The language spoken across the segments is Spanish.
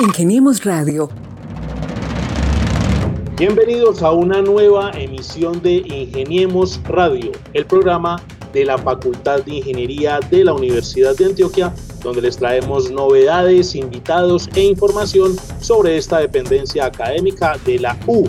Ingeniemos Radio. Bienvenidos a una nueva emisión de Ingeniemos Radio, el programa de la Facultad de Ingeniería de la Universidad de Antioquia, donde les traemos novedades, invitados e información sobre esta dependencia académica de la U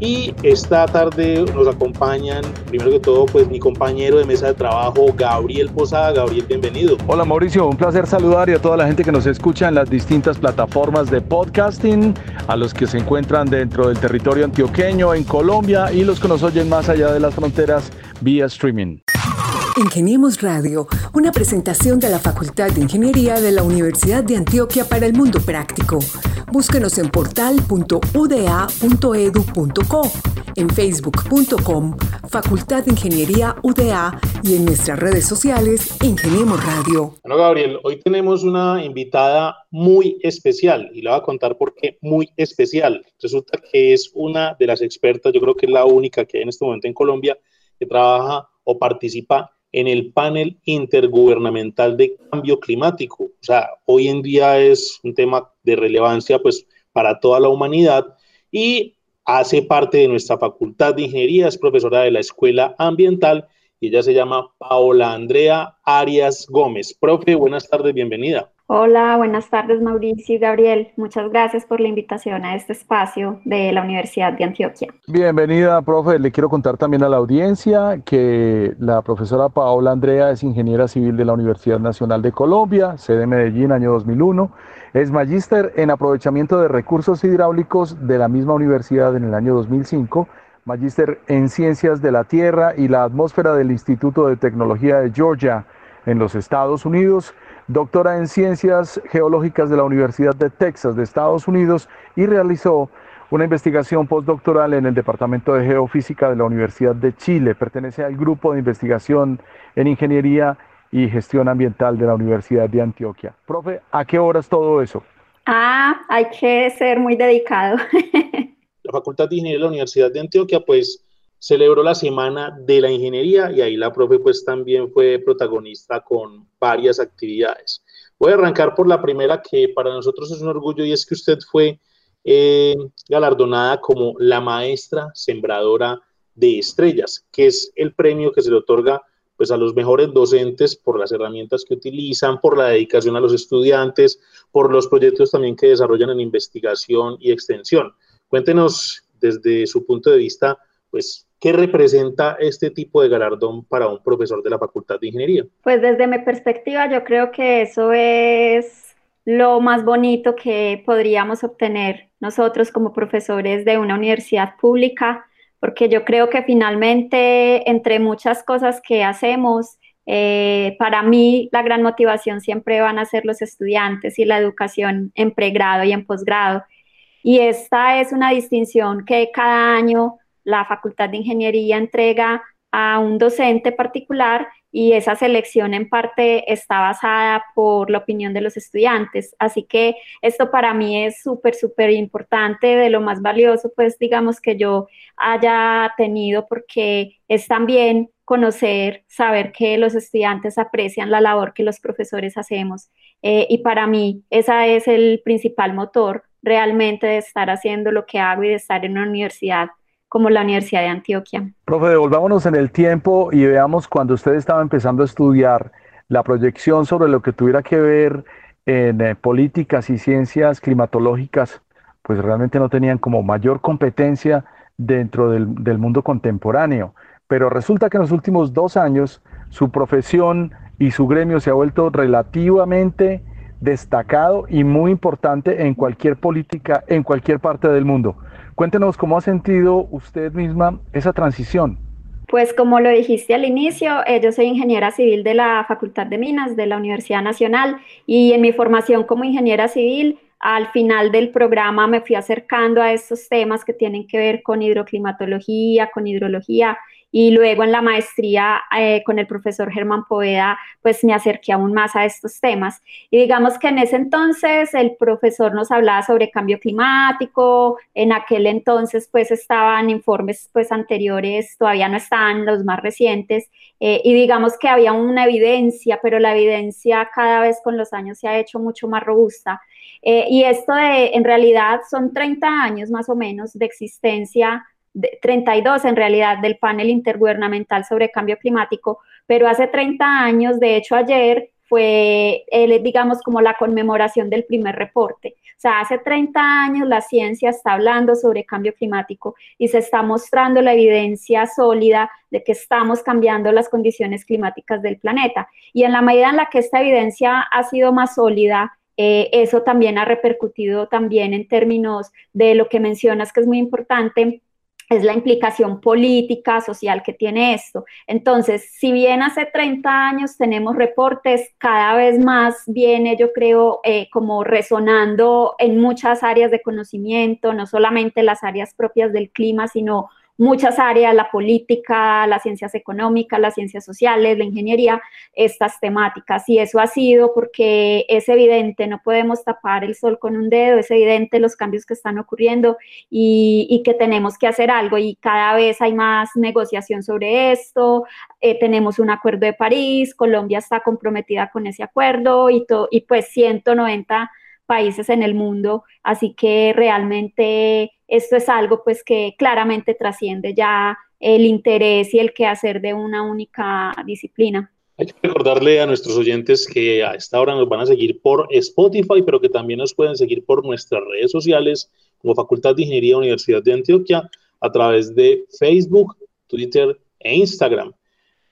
y esta tarde nos acompañan, primero que todo, pues mi compañero de mesa de trabajo, Gabriel Posada. Gabriel, bienvenido. Hola Mauricio, un placer saludar y a toda la gente que nos escucha en las distintas plataformas de podcasting, a los que se encuentran dentro del territorio antioqueño, en Colombia y los que nos oyen más allá de las fronteras vía streaming. Ingeniemos Radio, una presentación de la Facultad de Ingeniería de la Universidad de Antioquia para el Mundo Práctico. Búsquenos en portal.uda.edu.co, en facebook.com, Facultad de Ingeniería UDA y en nuestras redes sociales Ingeniemos Radio. Bueno, Gabriel, hoy tenemos una invitada muy especial y la voy a contar por qué muy especial. Resulta que es una de las expertas, yo creo que es la única que hay en este momento en Colombia, que trabaja o participa en el panel intergubernamental de cambio climático. O sea, hoy en día es un tema de relevancia pues para toda la humanidad y hace parte de nuestra facultad de ingeniería, es profesora de la Escuela Ambiental y ella se llama Paola Andrea Arias Gómez. Profe, buenas tardes, bienvenida. Hola, buenas tardes Mauricio y Gabriel. Muchas gracias por la invitación a este espacio de la Universidad de Antioquia. Bienvenida, profe. Le quiero contar también a la audiencia que la profesora Paola Andrea es ingeniera civil de la Universidad Nacional de Colombia, sede Medellín, año 2001. Es magíster en aprovechamiento de recursos hidráulicos de la misma universidad en el año 2005 magíster en Ciencias de la Tierra y la Atmósfera del Instituto de Tecnología de Georgia en los Estados Unidos doctora en Ciencias Geológicas de la Universidad de Texas de Estados Unidos y realizó una investigación postdoctoral en el Departamento de Geofísica de la Universidad de Chile. Pertenece al grupo de investigación en Ingeniería y Gestión Ambiental de la Universidad de Antioquia. Profe, ¿a qué horas todo eso? Ah, hay que ser muy dedicado. la Facultad de Ingeniería de la Universidad de Antioquia, pues celebró la Semana de la Ingeniería y ahí la profe pues también fue protagonista con varias actividades. Voy a arrancar por la primera que para nosotros es un orgullo y es que usted fue eh, galardonada como la maestra sembradora de estrellas, que es el premio que se le otorga pues a los mejores docentes por las herramientas que utilizan, por la dedicación a los estudiantes, por los proyectos también que desarrollan en investigación y extensión. Cuéntenos desde su punto de vista, pues, ¿Qué representa este tipo de galardón para un profesor de la Facultad de Ingeniería? Pues desde mi perspectiva, yo creo que eso es lo más bonito que podríamos obtener nosotros como profesores de una universidad pública, porque yo creo que finalmente, entre muchas cosas que hacemos, eh, para mí la gran motivación siempre van a ser los estudiantes y la educación en pregrado y en posgrado. Y esta es una distinción que cada año la Facultad de Ingeniería entrega a un docente particular y esa selección en parte está basada por la opinión de los estudiantes. Así que esto para mí es súper, súper importante, de lo más valioso, pues digamos que yo haya tenido, porque es también conocer, saber que los estudiantes aprecian la labor que los profesores hacemos. Eh, y para mí ese es el principal motor realmente de estar haciendo lo que hago y de estar en una universidad como la Universidad de Antioquia. Profe, devolvámonos en el tiempo y veamos cuando usted estaba empezando a estudiar la proyección sobre lo que tuviera que ver en eh, políticas y ciencias climatológicas, pues realmente no tenían como mayor competencia dentro del, del mundo contemporáneo. Pero resulta que en los últimos dos años su profesión y su gremio se ha vuelto relativamente destacado y muy importante en cualquier política en cualquier parte del mundo. Cuéntenos cómo ha sentido usted misma esa transición. Pues como lo dijiste al inicio, eh, yo soy ingeniera civil de la Facultad de Minas de la Universidad Nacional y en mi formación como ingeniera civil, al final del programa me fui acercando a estos temas que tienen que ver con hidroclimatología, con hidrología y luego en la maestría eh, con el profesor Germán Poveda, pues me acerqué aún más a estos temas. Y digamos que en ese entonces el profesor nos hablaba sobre cambio climático, en aquel entonces pues estaban informes pues anteriores, todavía no estaban los más recientes, eh, y digamos que había una evidencia, pero la evidencia cada vez con los años se ha hecho mucho más robusta. Eh, y esto de, en realidad son 30 años más o menos de existencia 32 en realidad del panel intergubernamental sobre cambio climático, pero hace 30 años, de hecho ayer fue, digamos, como la conmemoración del primer reporte. O sea, hace 30 años la ciencia está hablando sobre cambio climático y se está mostrando la evidencia sólida de que estamos cambiando las condiciones climáticas del planeta. Y en la medida en la que esta evidencia ha sido más sólida, eh, eso también ha repercutido también en términos de lo que mencionas que es muy importante, es la implicación política, social que tiene esto. Entonces, si bien hace 30 años tenemos reportes, cada vez más viene, yo creo, eh, como resonando en muchas áreas de conocimiento, no solamente las áreas propias del clima, sino muchas áreas, la política, las ciencias económicas, las ciencias sociales, la ingeniería, estas temáticas. Y eso ha sido porque es evidente, no podemos tapar el sol con un dedo, es evidente los cambios que están ocurriendo y, que tenemos que hacer algo. Y cada vez hay más negociación sobre esto. Eh, tenemos un acuerdo de París, Colombia está comprometida con ese acuerdo y, y pues 190 países en el mundo, así que realmente esto es algo pues que claramente trasciende ya el interés y el quehacer de una única disciplina. Hay que recordarle a nuestros oyentes que a esta hora nos van a seguir por Spotify, pero que también nos pueden seguir por nuestras redes sociales como Facultad de Ingeniería Universidad de Antioquia a través de Facebook, Twitter e Instagram.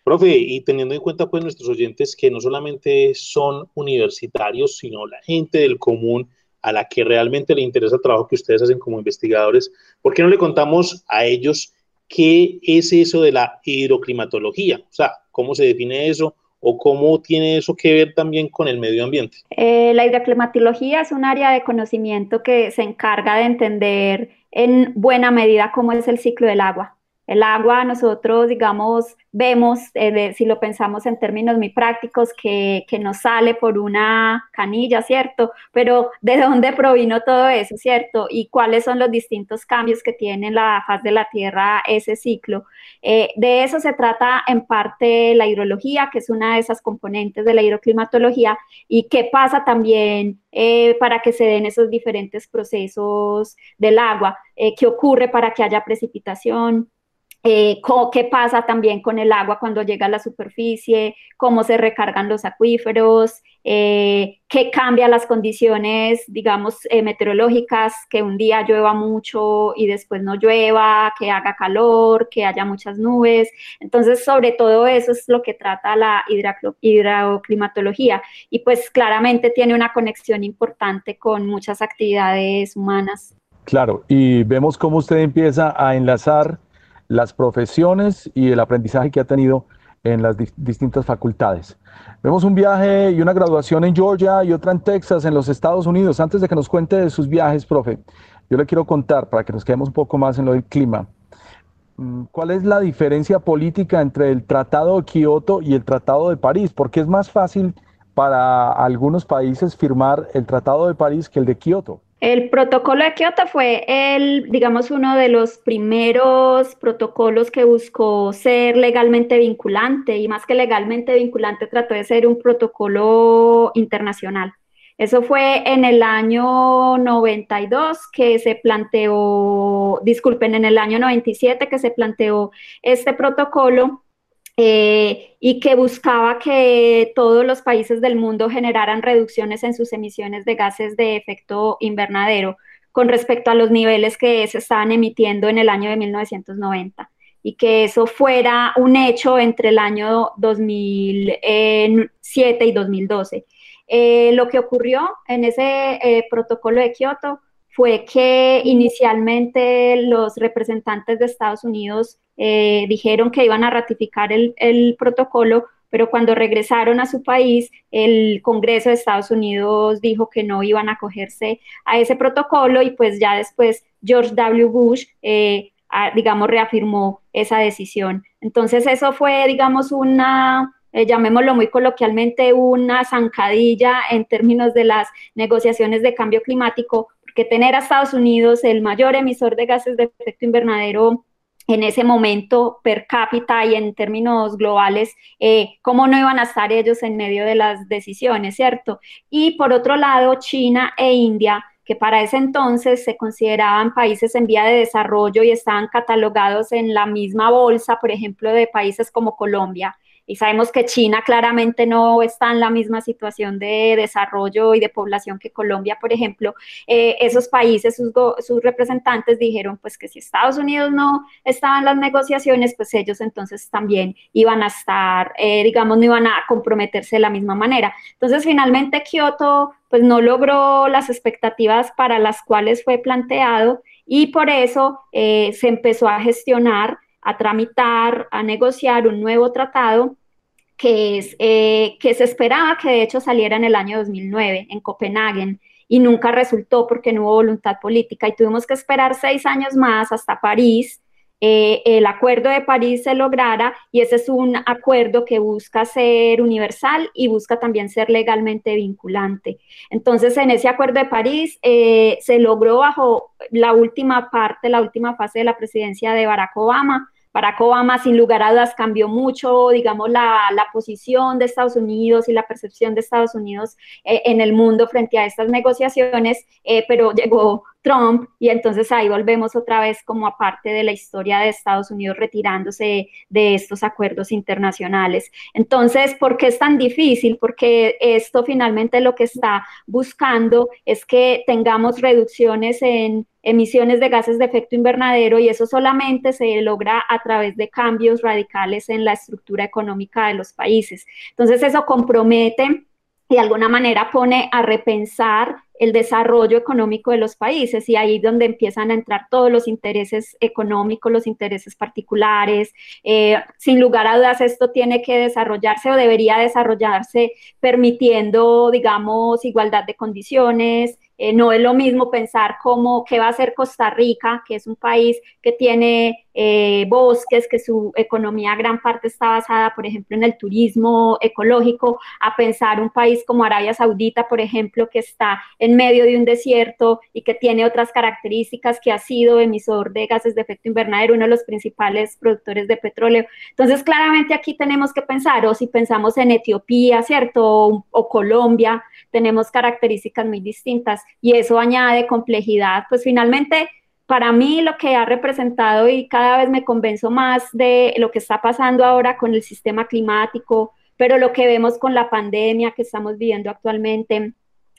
Profe, y teniendo en cuenta pues nuestros oyentes que no solamente son universitarios, sino la gente del común a la que realmente le interesa el trabajo que ustedes hacen como investigadores, ¿por qué no le contamos a ellos qué es eso de la hidroclimatología? O sea, ¿cómo se define eso? ¿O cómo tiene eso que ver también con el medio ambiente? Eh, la hidroclimatología es un área de conocimiento que se encarga de entender en buena medida cómo es el ciclo del agua. El agua, nosotros, digamos, vemos, eh, si lo pensamos en términos muy prácticos, que, que, nos sale por una canilla, ¿cierto? Pero ¿de dónde provino todo eso, ¿cierto? Y cuáles son los distintos cambios que tiene la faz de la Tierra ese ciclo. Eh, de eso se trata en parte la hidrología, que es una de esas componentes de la hidroclimatología, y qué pasa también eh, para que se den esos diferentes procesos del agua, qué ocurre para que haya precipitación, eh, qué pasa también con el agua cuando llega a la superficie, cómo se recargan los acuíferos, eh, qué cambia las condiciones, digamos, eh, meteorológicas, que un día llueva mucho y después no llueva, que haga calor, que haya muchas nubes. Entonces, sobre todo eso es lo que trata la hidroclimatología y pues claramente tiene una conexión importante con muchas actividades humanas. Claro, y vemos cómo usted empieza a enlazar las profesiones y el aprendizaje que ha tenido en las distintas facultades. Vemos un viaje y una graduación en Georgia y otra en Texas, en los Estados Unidos. Antes de que nos cuente de sus viajes, profe, yo le quiero contar, para que nos quedemos un poco más en lo del clima, mm, ¿cuál es la diferencia política entre el Tratado de Kioto y el Tratado de París? Porque es más fácil para algunos países firmar el Tratado de París que el de Kioto. El protocolo de Kioto fue el, digamos, uno de los primeros protocolos que buscó ser legalmente vinculante y más que legalmente vinculante trató de ser un protocolo internacional. Eso fue en el año 92 que se planteó, disculpen, en el año 97 que se planteó este protocolo eh, y que buscaba que todos los países del mundo generaran reducciones en sus emisiones de gases de efecto invernadero con respecto a los niveles que se estaban emitiendo en el año de 1990 y que eso fuera un hecho entre el año 2007 y 2012. Eh, lo que ocurrió en ese eh, protocolo de Kioto fue que inicialmente los representantes de Estados Unidos eh, dijeron que iban a ratificar el, protocolo, pero cuando regresaron a su país, el Congreso de Estados Unidos dijo que no iban a acogerse a ese protocolo y pues ya después George W. Bush eh, digamos, reafirmó esa decisión. Entonces, eso fue, digamos, una, eh, llamémoslo muy coloquialmente, una zancadilla en términos de las negociaciones de cambio climático, porque tener a Estados Unidos el mayor emisor de gases de efecto invernadero en ese momento per cápita y en términos globales, eh, cómo no iban a estar ellos en medio de las decisiones, ¿cierto? Y por otro lado, China e India que para ese entonces se consideraban países en vía de desarrollo y estaban catalogados en la misma bolsa, por ejemplo, de países como Colombia. Y sabemos que China claramente no está en la misma situación de desarrollo y de población que Colombia, por ejemplo. Eh, esos países, sus, sus, representantes dijeron pues que si Estados Unidos no estaba en las negociaciones, pues ellos entonces también iban a estar, eh, digamos, no iban a comprometerse de la misma manera. Entonces, finalmente Kioto pues no logró las expectativas para las cuales fue planteado y por eso eh, se empezó a gestionar, a tramitar, a negociar un nuevo tratado que, es, eh, que se esperaba que de hecho saliera en el año 2009 en Copenhague y nunca resultó porque no hubo voluntad política y tuvimos que esperar seis años más hasta París eh, el acuerdo de París se lograra y ese es un acuerdo que busca ser universal y busca también ser legalmente vinculante. Entonces, en ese acuerdo de París eh, se logró bajo la última parte, la última fase de la presidencia de Barack Obama, Barack Obama, sin lugar a dudas, cambió mucho, digamos, la, posición de Estados Unidos y la percepción de Estados Unidos eh, en el mundo frente a estas negociaciones, eh, pero llegó Trump y entonces ahí volvemos otra vez como aparte de la historia de Estados Unidos retirándose de estos acuerdos internacionales. Entonces, ¿por qué es tan difícil? Porque esto finalmente lo que está buscando es que tengamos reducciones en emisiones de gases de efecto invernadero y eso solamente se logra a través de cambios radicales en la estructura económica de los países. Entonces eso compromete y de alguna manera pone a repensar el desarrollo económico de los países y ahí es donde empiezan a entrar todos los intereses económicos, los intereses particulares. Eh, sin lugar a dudas, esto tiene que desarrollarse o debería desarrollarse permitiendo, digamos, igualdad de condiciones, eh, no es lo mismo pensar cómo qué va a hacer Costa Rica, que es un país que tiene eh, bosques, que su economía gran parte está basada, por ejemplo, en el turismo ecológico, a pensar un país como Arabia Saudita, por ejemplo, que está en medio de un desierto y que tiene otras características, que ha sido emisor de gases de efecto invernadero, uno de los principales productores de petróleo. Entonces, claramente aquí tenemos que pensar, o si pensamos en Etiopía, ¿cierto? o Colombia, tenemos características muy distintas y eso añade complejidad. Pues finalmente, para mí lo que ha representado y cada vez me convenzo más de lo que está pasando ahora con el sistema climático, pero lo que vemos con la pandemia que estamos viviendo actualmente,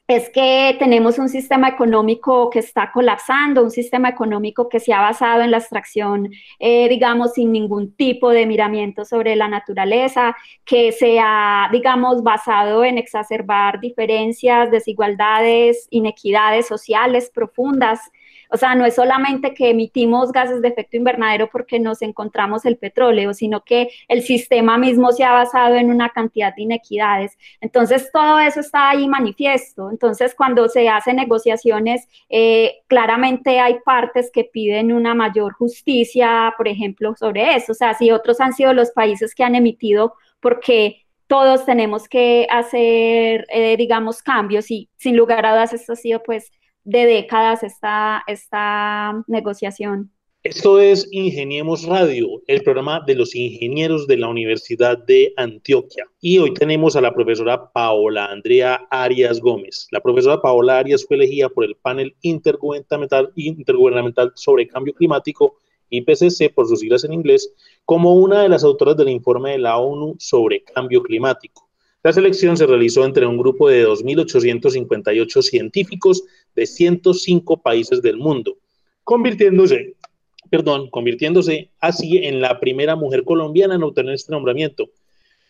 es que tenemos un sistema económico que está colapsando, un sistema económico que se ha basado en la extracción, eh, digamos, sin ningún tipo de miramiento sobre la naturaleza, que se ha, digamos, basado en exacerbar diferencias, desigualdades, inequidades sociales profundas o sea, no es solamente que emitimos gases de efecto invernadero porque nos encontramos el petróleo, sino que el sistema mismo se ha basado en una cantidad de inequidades. Entonces, todo eso está ahí manifiesto. Entonces, cuando se hacen negociaciones, eh, claramente hay partes que piden una mayor justicia, por ejemplo, sobre eso. O sea, si otros han sido los países que han emitido porque todos tenemos que hacer, eh, digamos, cambios y sin lugar a dudas esto ha sido pues de décadas esta, esta negociación. Esto es Ingeniemos Radio, el programa de los ingenieros de la Universidad de Antioquia. Y hoy tenemos a la profesora Paola Andrea Arias Gómez. La profesora Paola Arias fue elegida por el panel intergubernamental, intergubernamental sobre cambio climático, IPCC por sus siglas en inglés, como una de las autoras del informe de la ONU sobre cambio climático. La selección se realizó entre un grupo de 2.858 científicos de 105 países del mundo, convirtiéndose, perdón, convirtiéndose así en la primera mujer colombiana en obtener este nombramiento.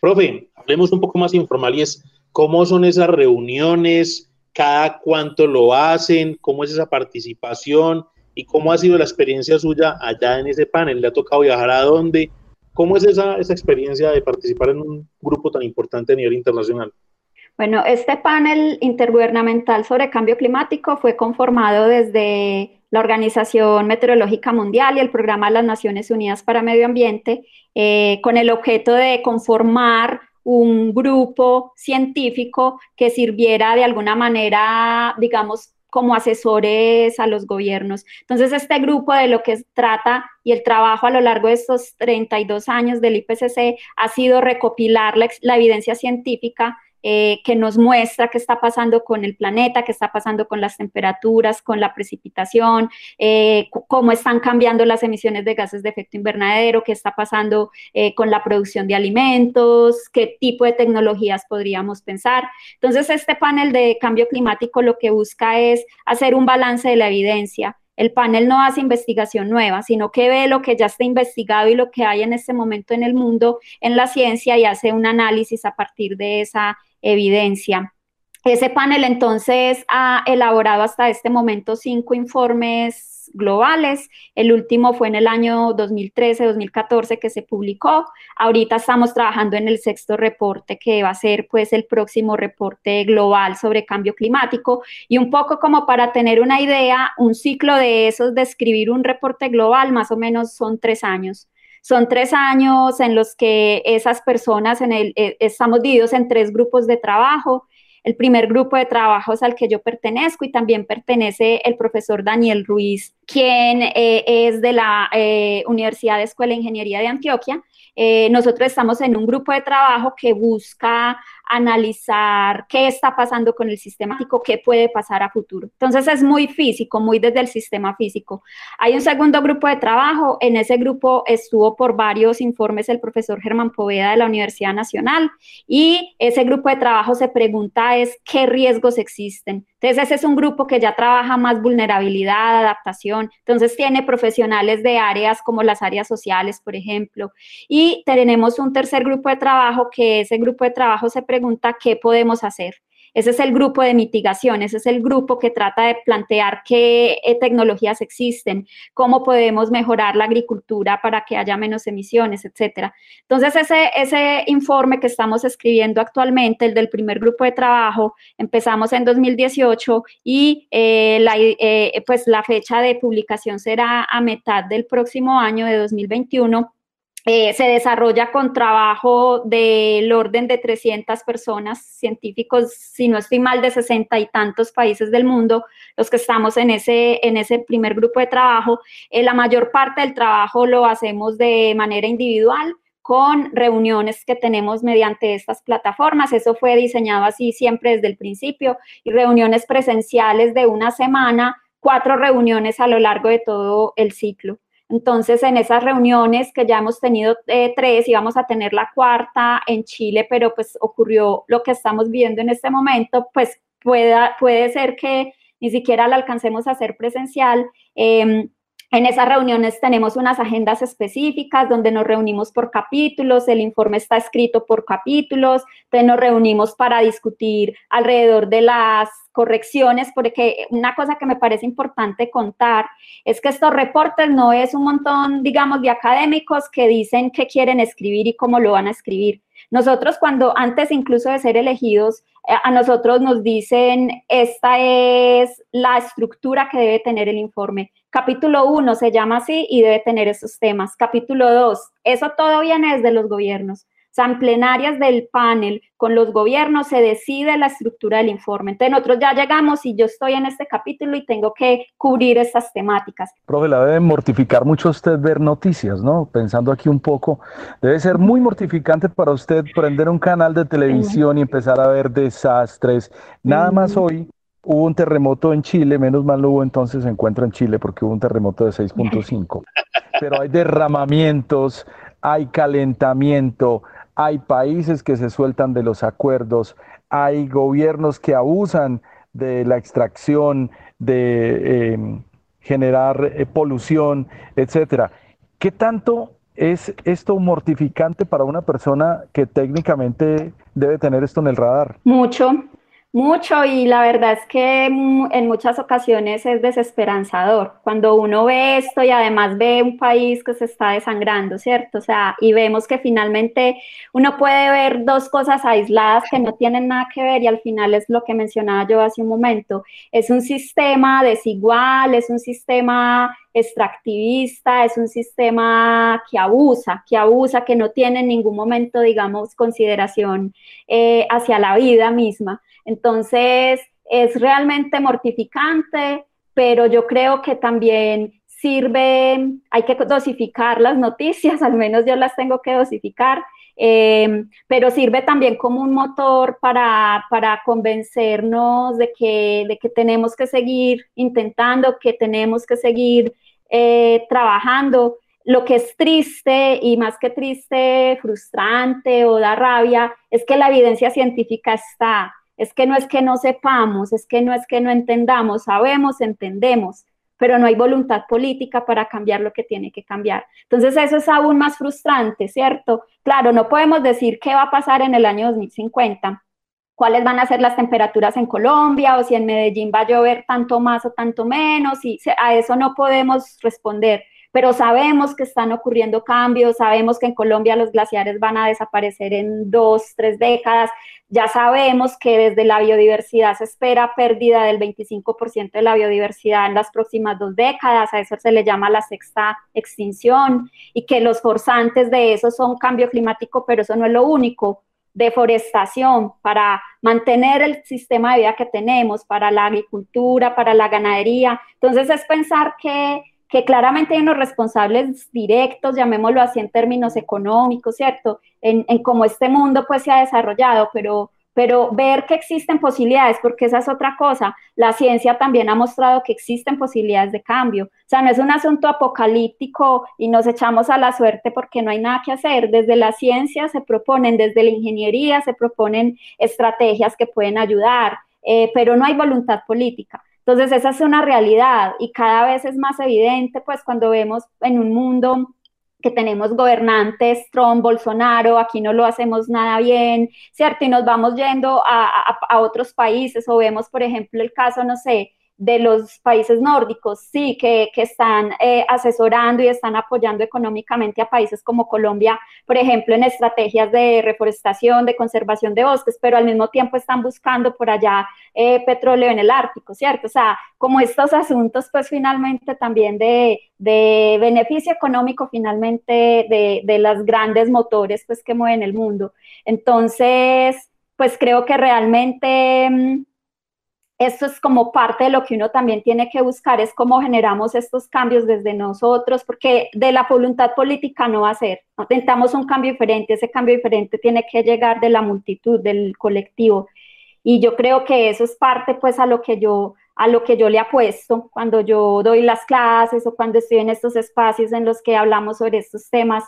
Profe, hablemos un poco más informal y es cómo son esas reuniones, cada cuánto lo hacen, cómo es esa participación y cómo ha sido la experiencia suya allá en ese panel. ¿Le ha tocado viajar a dónde? ¿Cómo es esa, esa experiencia de participar en un grupo tan importante a nivel internacional? Bueno, este panel intergubernamental sobre cambio climático fue conformado desde la Organización Meteorológica Mundial y el Programa de las Naciones Unidas para Medio Ambiente, eh, con el objeto de conformar un grupo científico que sirviera de alguna manera, digamos, como asesores a los gobiernos. Entonces, este grupo de lo que trata y el trabajo a lo largo de estos 32 años del IPCC ha sido recopilar la, la evidencia científica eh, que nos muestra qué está pasando con el planeta, qué está pasando con las temperaturas, con la precipitación, eh, cómo están cambiando las emisiones de gases de efecto invernadero, qué está pasando eh, con la producción de alimentos, qué tipo de tecnologías podríamos pensar. Entonces, este panel de cambio climático lo que busca es hacer un balance de la evidencia. El panel no hace investigación nueva, sino que ve lo que ya está investigado y lo que hay en este momento en el mundo, en la ciencia, y hace un análisis a partir de esa evidencia. Ese panel entonces ha elaborado hasta este momento cinco informes globales. El último fue en el año 2013-2014 que se publicó. Ahorita estamos trabajando en el sexto reporte que va a ser pues el próximo reporte global sobre cambio climático y un poco como para tener una idea, un ciclo de esos de escribir un reporte global más o menos son tres años. Son tres años en los que esas personas en el, eh, estamos divididos en tres grupos de trabajo. El primer grupo de trabajo es al que yo pertenezco y también pertenece el profesor Daniel Ruiz, quien eh, es de la eh, Universidad de Escuela de Ingeniería de Antioquia. nosotros estamos en un grupo de trabajo que busca analizar qué está pasando con el sistemático, qué puede pasar a futuro. Entonces es muy físico, muy desde el sistema físico. Hay un segundo grupo de trabajo, en ese grupo estuvo por varios informes el profesor Germán Poveda de la Universidad Nacional y ese grupo de trabajo se pregunta es qué riesgos existen. Entonces ese es un grupo que ya trabaja más vulnerabilidad, adaptación, entonces tiene profesionales de áreas como las áreas sociales, por ejemplo, y tenemos un tercer grupo de trabajo que ese grupo de trabajo se pregunta qué podemos hacer. Ese es el grupo de mitigación, ese es el grupo que trata de plantear qué eh, tecnologías existen, cómo podemos mejorar la agricultura para que haya menos emisiones, etcétera. Entonces, ese, ese informe que estamos escribiendo actualmente, el del primer grupo de trabajo, empezamos en 2018 y eh, eh, pues la fecha de publicación será a mitad del próximo año de 2021 eh, se desarrolla con trabajo del orden de 300 personas, científicos, si no estoy mal, de 60 y tantos países del mundo, los que estamos en ese, en ese primer grupo de trabajo. Eh, la mayor parte del trabajo lo hacemos de manera individual con reuniones que tenemos mediante estas plataformas. Eso fue diseñado así siempre desde el principio y reuniones presenciales de una semana, cuatro reuniones a lo largo de todo el ciclo. Entonces, en esas reuniones que ya hemos tenido eh, tres, íbamos a tener la cuarta en Chile, pero pues ocurrió lo que estamos viendo en este momento, pues pueda, puede ser que ni siquiera la alcancemos a hacer presencial. Em, en esas reuniones tenemos unas agendas específicas donde nos reunimos por capítulos, el informe está escrito por capítulos, entonces nos reunimos para discutir alrededor de las correcciones, porque una cosa que me parece importante contar es que estos reportes no es un montón, digamos, de académicos que dicen qué quieren escribir y cómo lo van a escribir. Nosotros cuando antes incluso de ser elegidos, a nosotros nos dicen, esta es la estructura que debe tener el informe. Capítulo 1 se llama así y debe tener esos temas. Capítulo 2, eso todo viene desde los gobiernos. En plenarias del panel con los gobiernos se decide la estructura del informe. Entonces nosotros ya llegamos y yo estoy en este capítulo y tengo que cubrir estas temáticas. Profe, la debe mortificar mucho usted ver noticias, ¿no? Pensando aquí un poco, debe ser muy mortificante para usted prender un canal de televisión y empezar a ver desastres. Nada más hoy hubo un terremoto en Chile, menos mal hubo entonces se encuentra en Chile porque hubo un terremoto de 6.5, pero hay derramamientos, hay calentamiento, hay países que se sueltan de los acuerdos, hay gobiernos que abusan de la extracción, de em, generar eh, polución, etcétera. ¿Qué tanto es esto mortificante para una persona que técnicamente debe tener esto en el radar? Mucho, mucho y la verdad es que en muchas ocasiones es desesperanzador cuando uno ve esto y además ve un país que se está desangrando, ¿cierto? O sea, y vemos que finalmente uno puede ver dos cosas aisladas que no tienen nada que ver y al final es lo que mencionaba yo hace un momento. Es un sistema desigual, es un sistema extractivista, es un sistema que abusa, que abusa, que no tiene en ningún momento, digamos, consideración eh, hacia la vida misma. Entonces, es realmente mortificante, pero yo creo que también sirve, hay que dosificar las noticias, al menos yo las tengo que dosificar, eh, pero sirve también como un motor para, convencernos de que, de que tenemos que seguir intentando, que tenemos que seguir eh, trabajando. Lo que es triste y más que triste, frustrante o da rabia, es que la evidencia científica está es que no es que no sepamos, es que no es que no entendamos, sabemos, entendemos, pero no hay voluntad política para cambiar lo que tiene que cambiar. Entonces eso es aún más frustrante, ¿cierto? Claro, no podemos decir qué va a pasar en el año 2050, cuáles van a ser las temperaturas en Colombia o si en Medellín va a llover tanto más o tanto menos, y a eso no podemos responder pero sabemos que están ocurriendo cambios, sabemos que en Colombia los glaciares van a desaparecer en dos, tres décadas, ya sabemos que desde la biodiversidad se espera pérdida del 25% de la biodiversidad en las próximas dos décadas, a eso se le llama la sexta extinción, y que los forzantes de eso son cambio climático, pero eso no es lo único deforestación para mantener el sistema de vida que tenemos, para la agricultura, para la ganadería. Entonces es pensar que que claramente hay unos responsables directos, llamémoslo así en términos económicos, ¿cierto? En, cómo este mundo pues se ha desarrollado, pero, pero ver que existen posibilidades, porque esa es otra cosa, la ciencia también ha mostrado que existen posibilidades de cambio, o sea, no es un asunto apocalíptico y nos echamos a la suerte porque no hay nada que hacer, desde la ciencia se proponen, desde la ingeniería se proponen estrategias que pueden ayudar, eh, pero no hay voluntad política. Entonces, esa es una realidad y cada vez es más evidente, pues cuando vemos en un mundo que tenemos gobernantes, Trump, Bolsonaro, aquí no lo hacemos nada bien, ¿cierto? Y nos vamos yendo a, a otros países o vemos, por ejemplo, el caso, no sé, de los países nórdicos, sí, que, están eh, asesorando y están apoyando económicamente a países como Colombia, por ejemplo, en estrategias de reforestación, de conservación de bosques, pero al mismo tiempo están buscando por allá eh, petróleo en el Ártico, ¿cierto? O sea, como estos asuntos, pues finalmente también de, beneficio económico, finalmente de, de las grandes motores, pues que mueven el mundo. Entonces, pues creo que realmente mm, esto es como parte de lo que uno también tiene que buscar, es cómo generamos estos cambios desde nosotros, porque de la voluntad política no va a ser. Intentamos un cambio diferente, ese cambio diferente tiene que llegar de la multitud, del colectivo. Y yo creo que eso es parte pues a lo que yo a lo que yo le apuesto cuando yo doy las clases o cuando estoy en estos espacios en los que hablamos sobre estos temas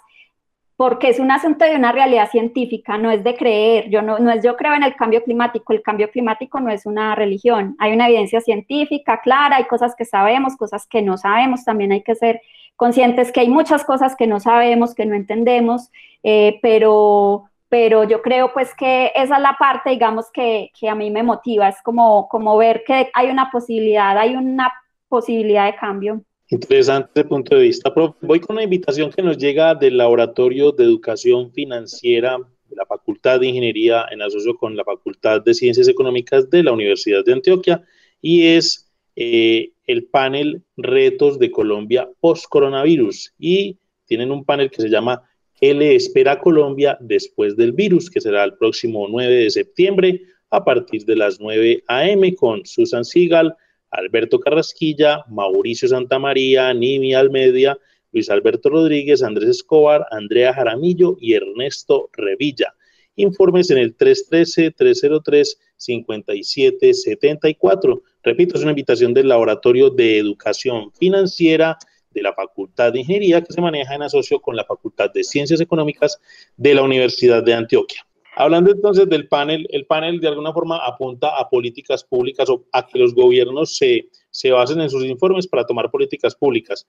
porque es un asunto de una realidad científica, no es de creer, yo no, no es yo creo en el cambio climático, el cambio climático no es una religión, hay una evidencia científica clara, hay cosas que sabemos, cosas que no sabemos, también hay que ser conscientes que hay muchas cosas que no sabemos, que no entendemos, eh, pero, pero yo creo pues que esa es la parte, digamos, que, que a mí me motiva, es como, como ver que hay una posibilidad, hay una posibilidad de cambio. Interesante punto de vista. voy con una invitación que nos llega del Laboratorio de Educación Financiera de la Facultad de Ingeniería en asocio con la Facultad de Ciencias Económicas de la Universidad de Antioquia y es eh, el panel Retos de Colombia post-coronavirus y tienen un panel que se llama ¿Qué le espera Colombia después del virus? que será el próximo 9 de septiembre a partir de las 9 a.m. con Susan Sigal, Alberto Carrasquilla, Mauricio Santamaría, Nimi Almedia, Luis Alberto Rodríguez, Andrés Escobar, Andrea Jaramillo y Ernesto Revilla. Informes en el 313-303-5774. Repito, es una invitación del Laboratorio de Educación Financiera de la Facultad de Ingeniería que se maneja en asocio con la Facultad de Ciencias Económicas de la Universidad de Antioquia. Hablando entonces del panel, el panel de alguna forma apunta a políticas públicas o a que los gobiernos se, se basen en sus informes para tomar políticas públicas.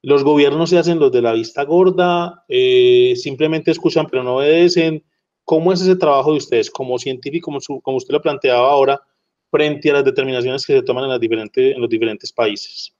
Los gobiernos se hacen los de la vista gorda, eh, simplemente escuchan pero no obedecen. ¿Cómo es ese trabajo de ustedes como científico, como, usted lo planteaba ahora, frente a las determinaciones que se toman en, las diferentes, en los diferentes países?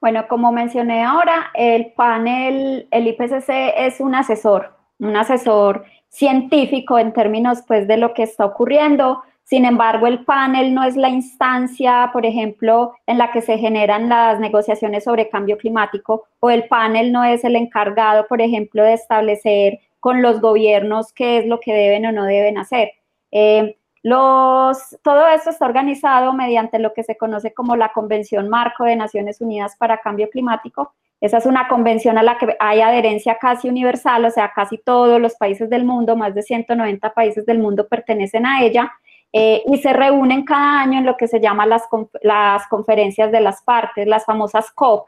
Bueno, como mencioné ahora, el panel, el IPCC es un asesor, un asesor científico en términos pues de lo que está ocurriendo. Sin embargo, el panel no es la instancia, por ejemplo, en la que se generan las negociaciones sobre cambio climático o el panel no es el encargado, por ejemplo, de establecer con los gobiernos qué es lo que deben o no deben hacer. Eh, todo esto está organizado mediante lo que se conoce como la Convención Marco de Naciones Unidas para Cambio Climático. Esa es una convención a la que hay adherencia casi universal, o sea, casi todos los países del mundo, más de 190 países del mundo pertenecen a ella. Eh, y se reúnen cada año en lo que se llama las, las conferencias de las partes, las famosas COP.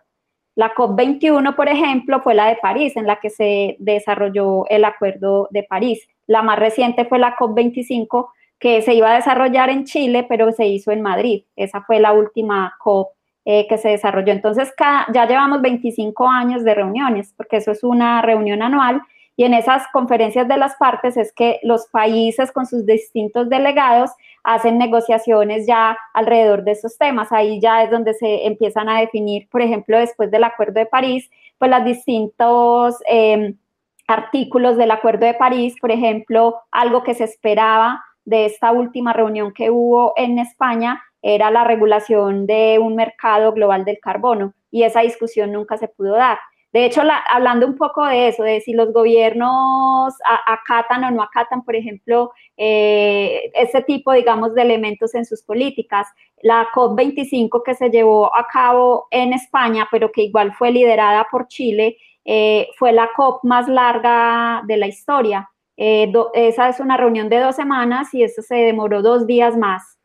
La COP21, por ejemplo, fue la de París, en la que se desarrolló el Acuerdo de París. La más reciente fue la COP25, que se iba a desarrollar en Chile, pero se hizo en Madrid. Esa fue la última COP eh, que se desarrolló. Entonces, ya llevamos 25 años de reuniones, porque eso es una reunión anual y en esas conferencias de las partes es que los países con sus distintos delegados hacen negociaciones ya alrededor de esos temas. Ahí ya es donde se empiezan a definir, por ejemplo, después del Acuerdo de París, pues los distintos em, artículos del Acuerdo de París, por ejemplo, algo que se esperaba de esta última reunión que hubo en España era la regulación de un mercado global del carbono y esa discusión nunca se pudo dar. De hecho, hablando un poco de eso, de si los gobiernos acatan o no acatan, por ejemplo, eh, ese tipo, digamos, de elementos en sus políticas, la COP25 que se llevó a cabo en España, pero que igual fue liderada por Chile, eh, fue la COP más larga de la historia. Eh, esa es una reunión de dos semanas y eso se demoró dos días más,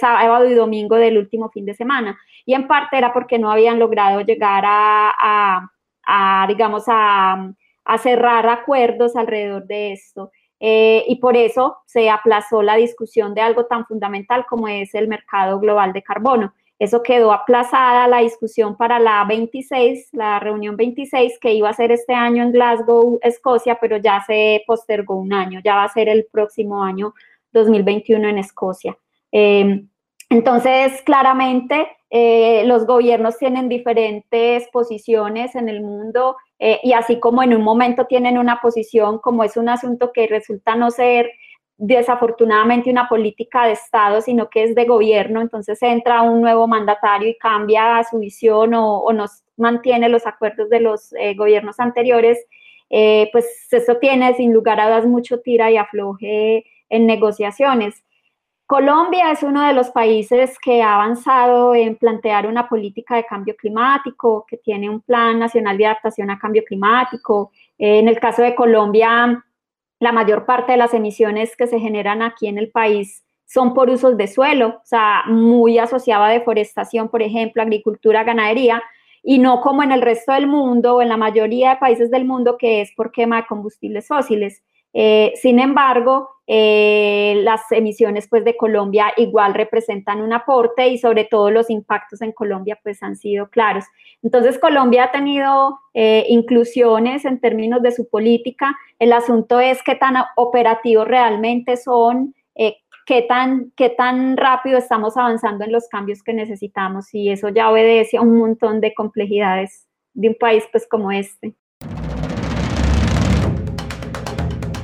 sábado y domingo del último fin de semana. Y en parte era porque no habían logrado llegar a a digamos, a, cerrar acuerdos alrededor de esto. Eh, y por eso se aplazó la discusión de algo tan fundamental como es el mercado global de carbono. Eso quedó aplazada la discusión para la 26, la reunión 26 que iba a ser este año en Glasgow, Escocia, pero ya se postergó un año, ya va a ser el próximo año 2021 en Escocia. Eh, entonces, claramente, eh, los gobiernos tienen diferentes posiciones en el mundo eh, y así como en un momento tienen una posición, como es un asunto que resulta no ser desafortunadamente una política de Estado, sino que es de gobierno, entonces entra un nuevo mandatario y cambia su visión o, o nos mantiene los acuerdos de los eh, gobiernos anteriores, pues eso tiene sin lugar a dudas mucho tira y afloje en negociaciones. Colombia es uno de los países que ha avanzado en plantear una política de cambio climático, que tiene un plan nacional de adaptación a cambio climático. En el caso de Colombia, la mayor parte de las emisiones que se generan aquí en el país son por usos de suelo, o sea, muy asociada a deforestación, por ejemplo, agricultura, ganadería, y no como en el resto del mundo o en la mayoría de países del mundo que es por quema de combustibles fósiles. Eh, sin embargo, eh, las emisiones pues, de Colombia igual representan un aporte y sobre todo los impactos en Colombia pues, han sido claros. Entonces, Colombia ha tenido eh, inclusiones en términos de su política. El asunto es qué tan operativos realmente son, qué, tan, qué tan rápido estamos avanzando en los cambios que necesitamos y eso ya obedece a un montón de complejidades de un país pues, como este.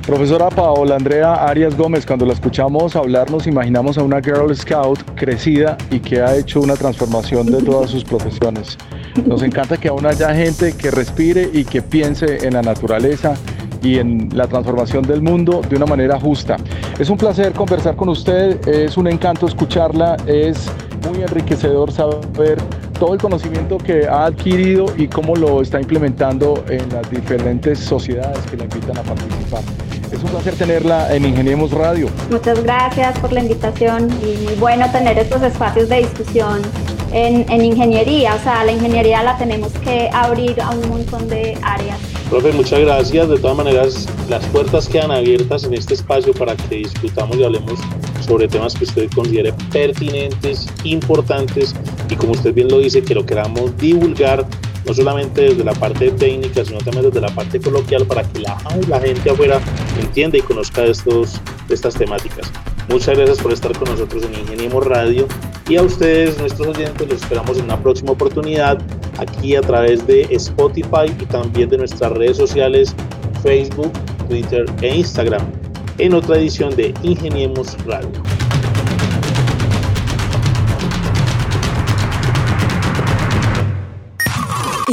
Profesora Paola Andrea Arias Gómez, cuando la escuchamos hablar nos imaginamos a una Girl Scout crecida y que ha hecho una transformación de todas sus profesiones. Nos encanta que aún haya gente que respire y que piense en la naturaleza y en la transformación del mundo de una manera justa. Es un placer conversar con usted, es un encanto escucharla, es muy enriquecedor saber todo el conocimiento que ha adquirido y cómo lo está implementando en las diferentes sociedades que la invitan a participar. Es un placer tenerla en Ingeniemos Radio. Muchas gracias por la invitación y muy bueno tener estos espacios de discusión en, en ingeniería. O sea, la ingeniería la tenemos que abrir a un montón de áreas. Profe, muchas gracias. De todas maneras, las puertas quedan abiertas en este espacio para que discutamos y hablemos sobre temas que usted considere pertinentes, importantes y como usted bien lo dice, que lo queramos divulgar no solamente desde la parte técnica, sino también desde la parte coloquial para que la, gente afuera entienda y conozca estos, estas temáticas. Muchas gracias por estar con nosotros en Ingeniemos Radio y a ustedes, nuestros oyentes, los esperamos en una próxima oportunidad aquí a través de Spotify y también de nuestras redes sociales Facebook, Twitter e Instagram en otra edición de Ingeniemos Radio.